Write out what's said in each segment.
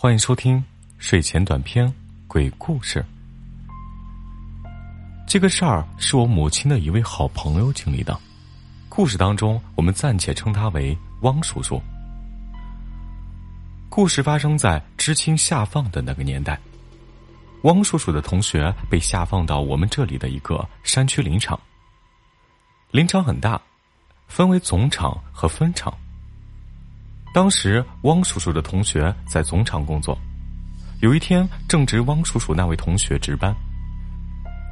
欢迎收听睡前短篇鬼故事。这个事儿是我母亲的一位好朋友经历的。故事当中，我们暂且称他为汪叔叔。故事发生在知青下放的那个年代。汪叔叔的同学被下放到我们这里的一个山区林场。林场很大，分为总场和分场。当时，汪叔叔的同学在总厂工作。有一天，正值汪叔叔那位同学值班，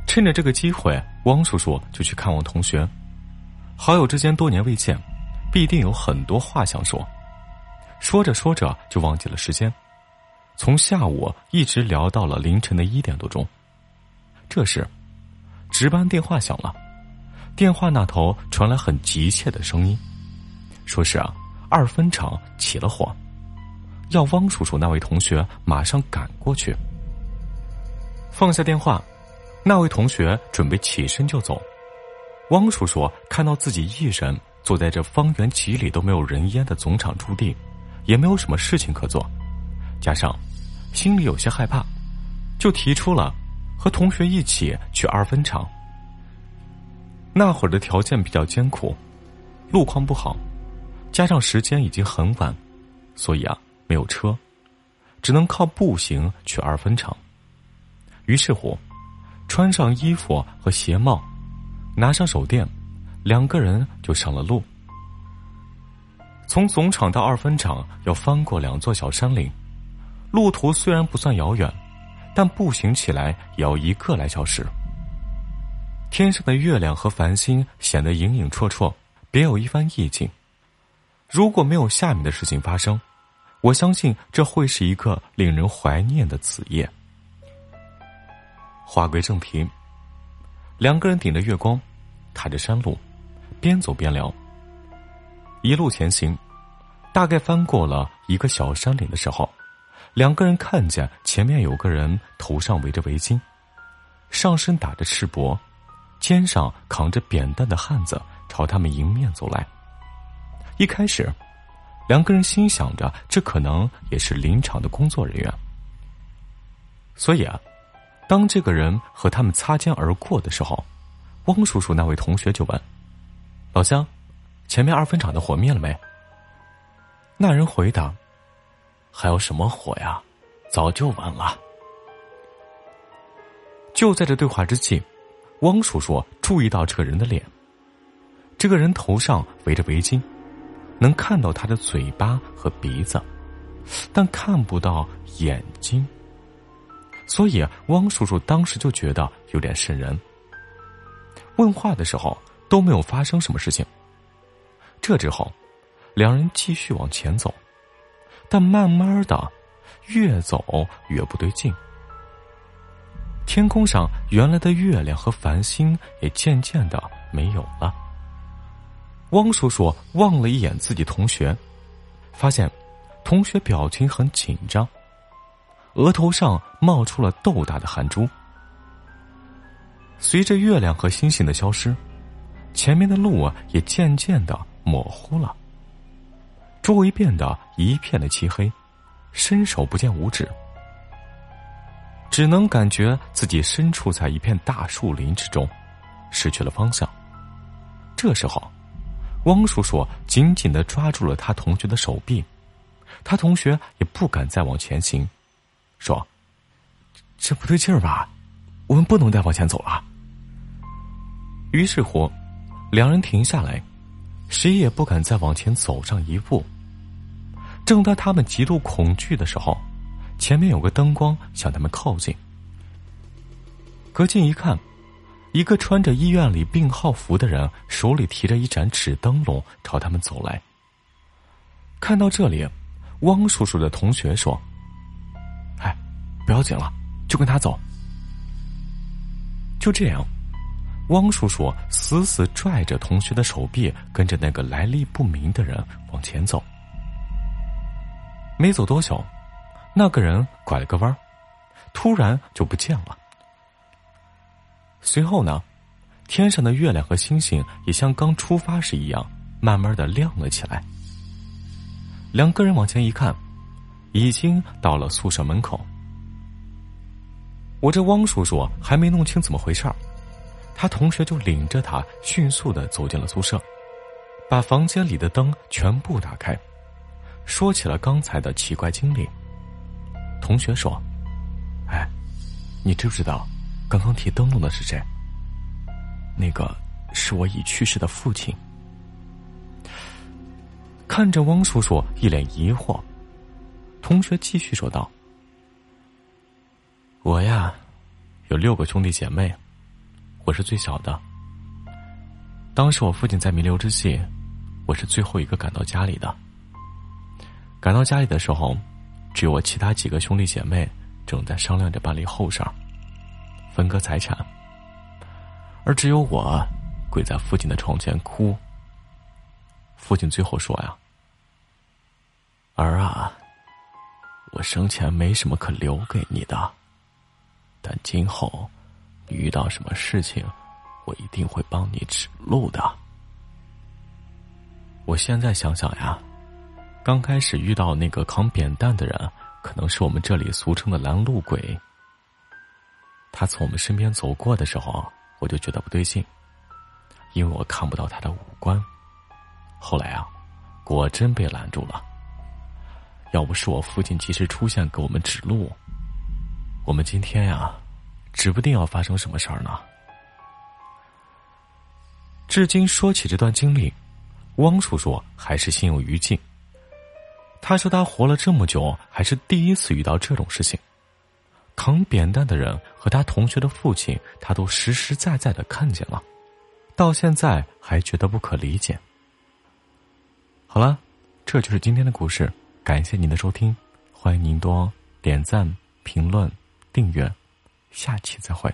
趁着这个机会，汪叔叔就去看望同学。好友之间多年未见，必定有很多话想说。说着说着，就忘记了时间，从下午一直聊到了凌晨的一点多钟。这时，值班电话响了，电话那头传来很急切的声音，说是啊。二分厂起了火，要汪叔叔那位同学马上赶过去。放下电话，那位同学准备起身就走。汪叔叔看到自己一人坐在这方圆几里都没有人烟的总厂驻地，也没有什么事情可做，加上心里有些害怕，就提出了和同学一起去二分厂。那会儿的条件比较艰苦，路况不好。加上时间已经很晚，所以啊，没有车，只能靠步行去二分场。于是乎，穿上衣服和鞋帽，拿上手电，两个人就上了路。从总场到二分场要翻过两座小山岭，路途虽然不算遥远，但步行起来也要一个来小时。天上的月亮和繁星显得影影绰绰，别有一番意境。如果没有下面的事情发生，我相信这会是一个令人怀念的子夜。话归正题，两个人顶着月光，踏着山路，边走边聊。一路前行，大概翻过了一个小山岭的时候，两个人看见前面有个人头上围着围巾，上身打着赤膊，肩上扛着扁担的汉子朝他们迎面走来。一开始，两个人心想着这可能也是林场的工作人员，所以啊，当这个人和他们擦肩而过的时候，汪叔叔那位同学就问：“老乡，前面二分场的火灭了没？”那人回答：“还有什么火呀？早就完了。”就在这对话之际，汪叔叔注意到这个人的脸，这个人头上围着围巾。能看到他的嘴巴和鼻子，但看不到眼睛。所以汪叔叔当时就觉得有点瘆人。问话的时候都没有发生什么事情。这之后，两人继续往前走，但慢慢的，越走越不对劲。天空上原来的月亮和繁星也渐渐的没有了。汪叔叔望了一眼自己同学，发现同学表情很紧张，额头上冒出了豆大的汗珠。随着月亮和星星的消失，前面的路啊也渐渐的模糊了，周围变得一片的漆黑，伸手不见五指，只能感觉自己身处在一片大树林之中，失去了方向。这时候。汪叔叔紧紧的抓住了他同学的手臂，他同学也不敢再往前行，说：“这不对劲儿吧？我们不能再往前走了。”于是乎，两人停下来，谁也不敢再往前走上一步。正当他们极度恐惧的时候，前面有个灯光向他们靠近，隔近一看。一个穿着医院里病号服的人，手里提着一盏纸灯笼，朝他们走来。看到这里，汪叔叔的同学说：“哎，不要紧了，就跟他走。”就这样，汪叔叔死死拽着同学的手臂，跟着那个来历不明的人往前走。没走多久，那个人拐了个弯，突然就不见了。随后呢，天上的月亮和星星也像刚出发时一样，慢慢的亮了起来。两个人往前一看，已经到了宿舍门口。我这汪叔叔还没弄清怎么回事儿，他同学就领着他迅速的走进了宿舍，把房间里的灯全部打开，说起了刚才的奇怪经历。同学说：“哎，你知不知道，刚刚提灯笼的是谁？那个是我已去世的父亲。”看着汪叔叔一脸疑惑，同学继续说道：“我呀，有六个兄弟姐妹，我是最小的。当时我父亲在弥留之际，我是最后一个赶到家里的。赶到家里的时候，只有我其他几个兄弟姐妹正在商量着办理后事儿，分割财产，而只有我跪在父亲的床前哭。”父亲最后说：“呀，儿啊，我生前没什么可留给你的，但今后遇到什么事情，我一定会帮你指路的。”我现在想想呀，刚开始遇到那个扛扁担的人，可能是我们这里俗称的拦路鬼。他从我们身边走过的时候，我就觉得不对劲，因为我看不到他的五官。后来啊，果真被拦住了。要不是我父亲及时出现给我们指路，我们今天呀，指不定要发生什么事儿呢。至今说起这段经历，汪叔叔还是心有余悸。他说他活了这么久，还是第一次遇到这种事情。扛扁担的人和他同学的父亲，他都实实在在的看见了，到现在还觉得不可理解。好了，这就是今天的故事。感谢您的收听，欢迎您多点赞、评论、订阅，下期再会。